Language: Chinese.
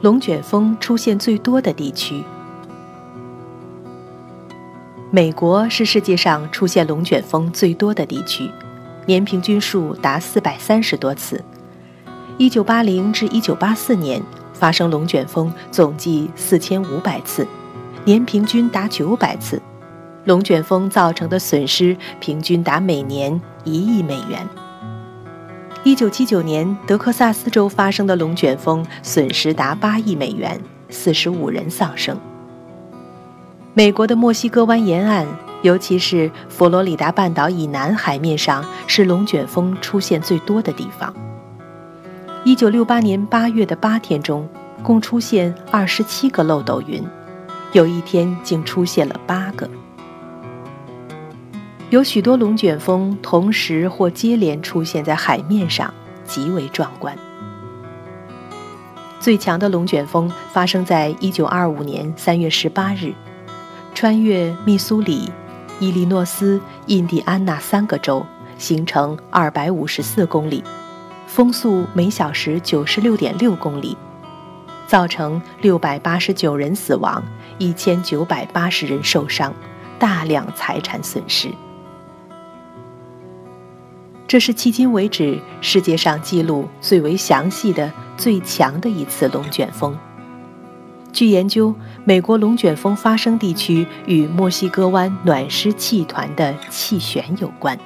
龙卷风出现最多的地区。美国是世界上出现龙卷风最多的地区，年平均数达四百三十多次。一九八零至一九八四年发生龙卷风总计四千五百次，年平均达九百次。龙卷风造成的损失平均达每年一亿美元。一九七九年德克萨斯州发生的龙卷风损失达八亿美元，四十五人丧生。美国的墨西哥湾沿岸，尤其是佛罗里达半岛以南海面上，是龙卷风出现最多的地方。一九六八年八月的八天中，共出现二十七个漏斗云，有一天竟出现了八个。有许多龙卷风同时或接连出现在海面上，极为壮观。最强的龙卷风发生在一九二五年三月十八日。穿越密苏里、伊利诺斯、印第安纳三个州，行程二百五十四公里，风速每小时九十六点六公里，造成六百八十九人死亡，一千九百八十人受伤，大量财产损失。这是迄今为止世界上记录最为详细的、最强的一次龙卷风。据研究，美国龙卷风发生地区与墨西哥湾暖湿气团的气旋有关。